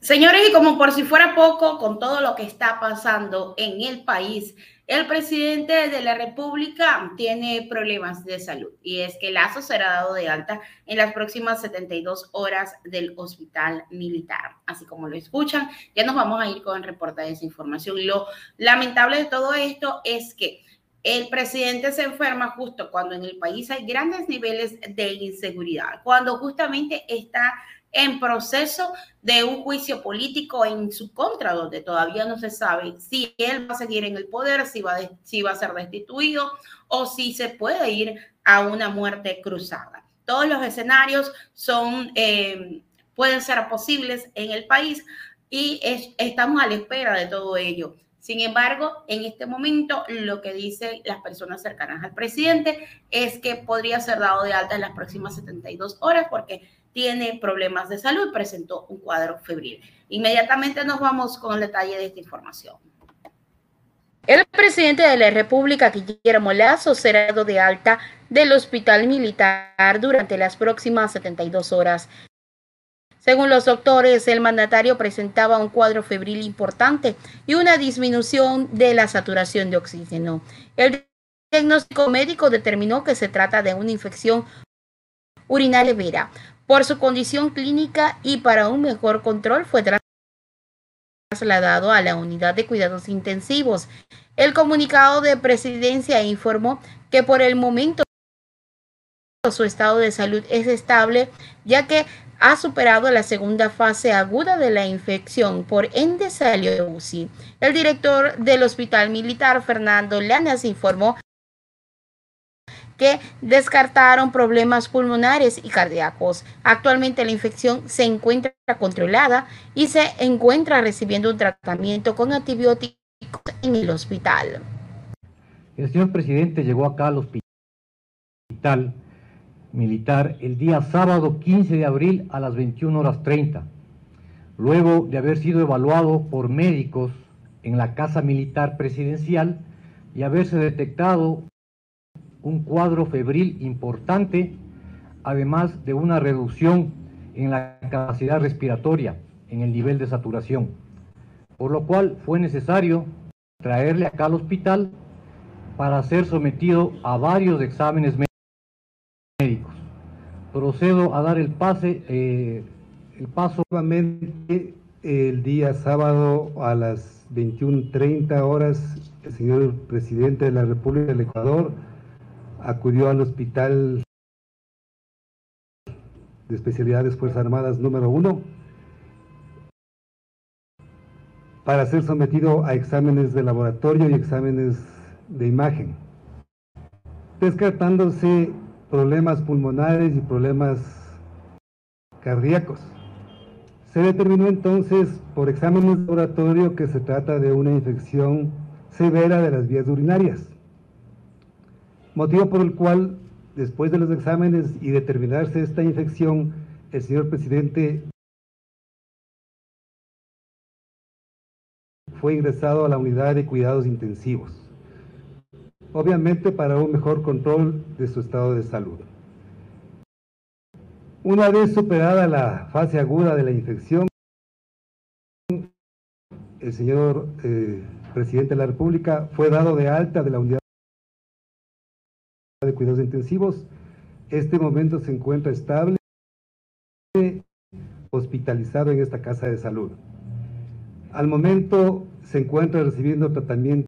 Señores, y como por si fuera poco, con todo lo que está pasando en el país, el presidente de la República tiene problemas de salud y es que Lazo será dado de alta en las próximas 72 horas del hospital militar. Así como lo escuchan, ya nos vamos a ir con el reporte de esa información. Lo lamentable de todo esto es que el presidente se enferma justo cuando en el país hay grandes niveles de inseguridad, cuando justamente está en proceso de un juicio político en su contra, donde todavía no se sabe si él va a seguir en el poder, si va, si va a ser destituido o si se puede ir a una muerte cruzada. Todos los escenarios son, eh, pueden ser posibles en el país y estamos a la espera de todo ello. Sin embargo, en este momento lo que dicen las personas cercanas al presidente es que podría ser dado de alta en las próximas 72 horas porque tiene problemas de salud, presentó un cuadro febril. Inmediatamente nos vamos con el detalle de esta información. El presidente de la República, Guillermo Lazo, será dado de alta del hospital militar durante las próximas 72 horas. Según los doctores, el mandatario presentaba un cuadro febril importante y una disminución de la saturación de oxígeno. El diagnóstico médico determinó que se trata de una infección urinaria vera, por su condición clínica y para un mejor control fue trasladado a la unidad de cuidados intensivos. El comunicado de presidencia informó que por el momento su estado de salud es estable, ya que ha superado la segunda fase aguda de la infección, por ende UCI. El director del Hospital Militar, Fernando Lanas, informó que descartaron problemas pulmonares y cardíacos. Actualmente la infección se encuentra controlada y se encuentra recibiendo un tratamiento con antibióticos en el hospital. El señor presidente llegó acá al hospital militar el día sábado 15 de abril a las 21 horas 30, luego de haber sido evaluado por médicos en la Casa Militar Presidencial y haberse detectado un cuadro febril importante, además de una reducción en la capacidad respiratoria, en el nivel de saturación, por lo cual fue necesario traerle acá al hospital para ser sometido a varios exámenes médicos. Procedo a dar el pase, eh, el paso nuevamente el día sábado a las 21.30 horas, el señor presidente de la República del Ecuador acudió al hospital de especialidades Fuerzas Armadas número uno para ser sometido a exámenes de laboratorio y exámenes de imagen, descartándose problemas pulmonares y problemas cardíacos. Se determinó entonces por exámenes de laboratorio que se trata de una infección severa de las vías urinarias motivo por el cual, después de los exámenes y determinarse esta infección, el señor presidente fue ingresado a la unidad de cuidados intensivos, obviamente para un mejor control de su estado de salud. Una vez superada la fase aguda de la infección, el señor eh, presidente de la República fue dado de alta de la unidad de cuidados intensivos. Este momento se encuentra estable, hospitalizado en esta casa de salud. Al momento se encuentra recibiendo tratamiento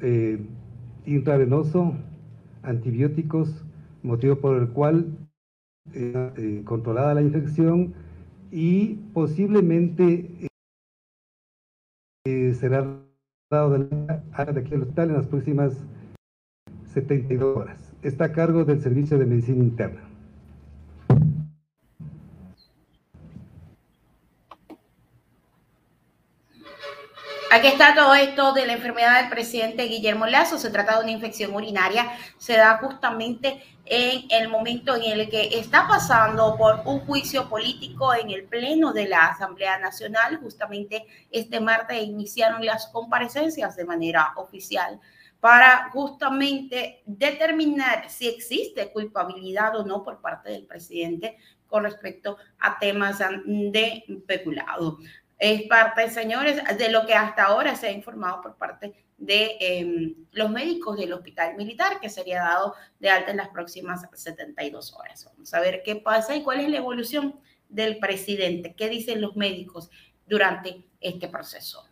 eh, intravenoso, antibióticos, motivo por el cual eh, eh, controlada la infección y posiblemente será dado de, de aquí al hospital en las próximas 72 horas. Está a cargo del Servicio de Medicina Interna. Aquí está todo esto de la enfermedad del presidente Guillermo Lazo. Se trata de una infección urinaria. Se da justamente en el momento en el que está pasando por un juicio político en el Pleno de la Asamblea Nacional. Justamente este martes iniciaron las comparecencias de manera oficial para justamente determinar si existe culpabilidad o no por parte del presidente con respecto a temas de peculado. Es parte, señores, de lo que hasta ahora se ha informado por parte de em, los médicos del hospital militar, que sería dado de alta en las próximas 72 horas. Vamos a ver qué pasa y cuál es la evolución del presidente, qué dicen los médicos durante este proceso.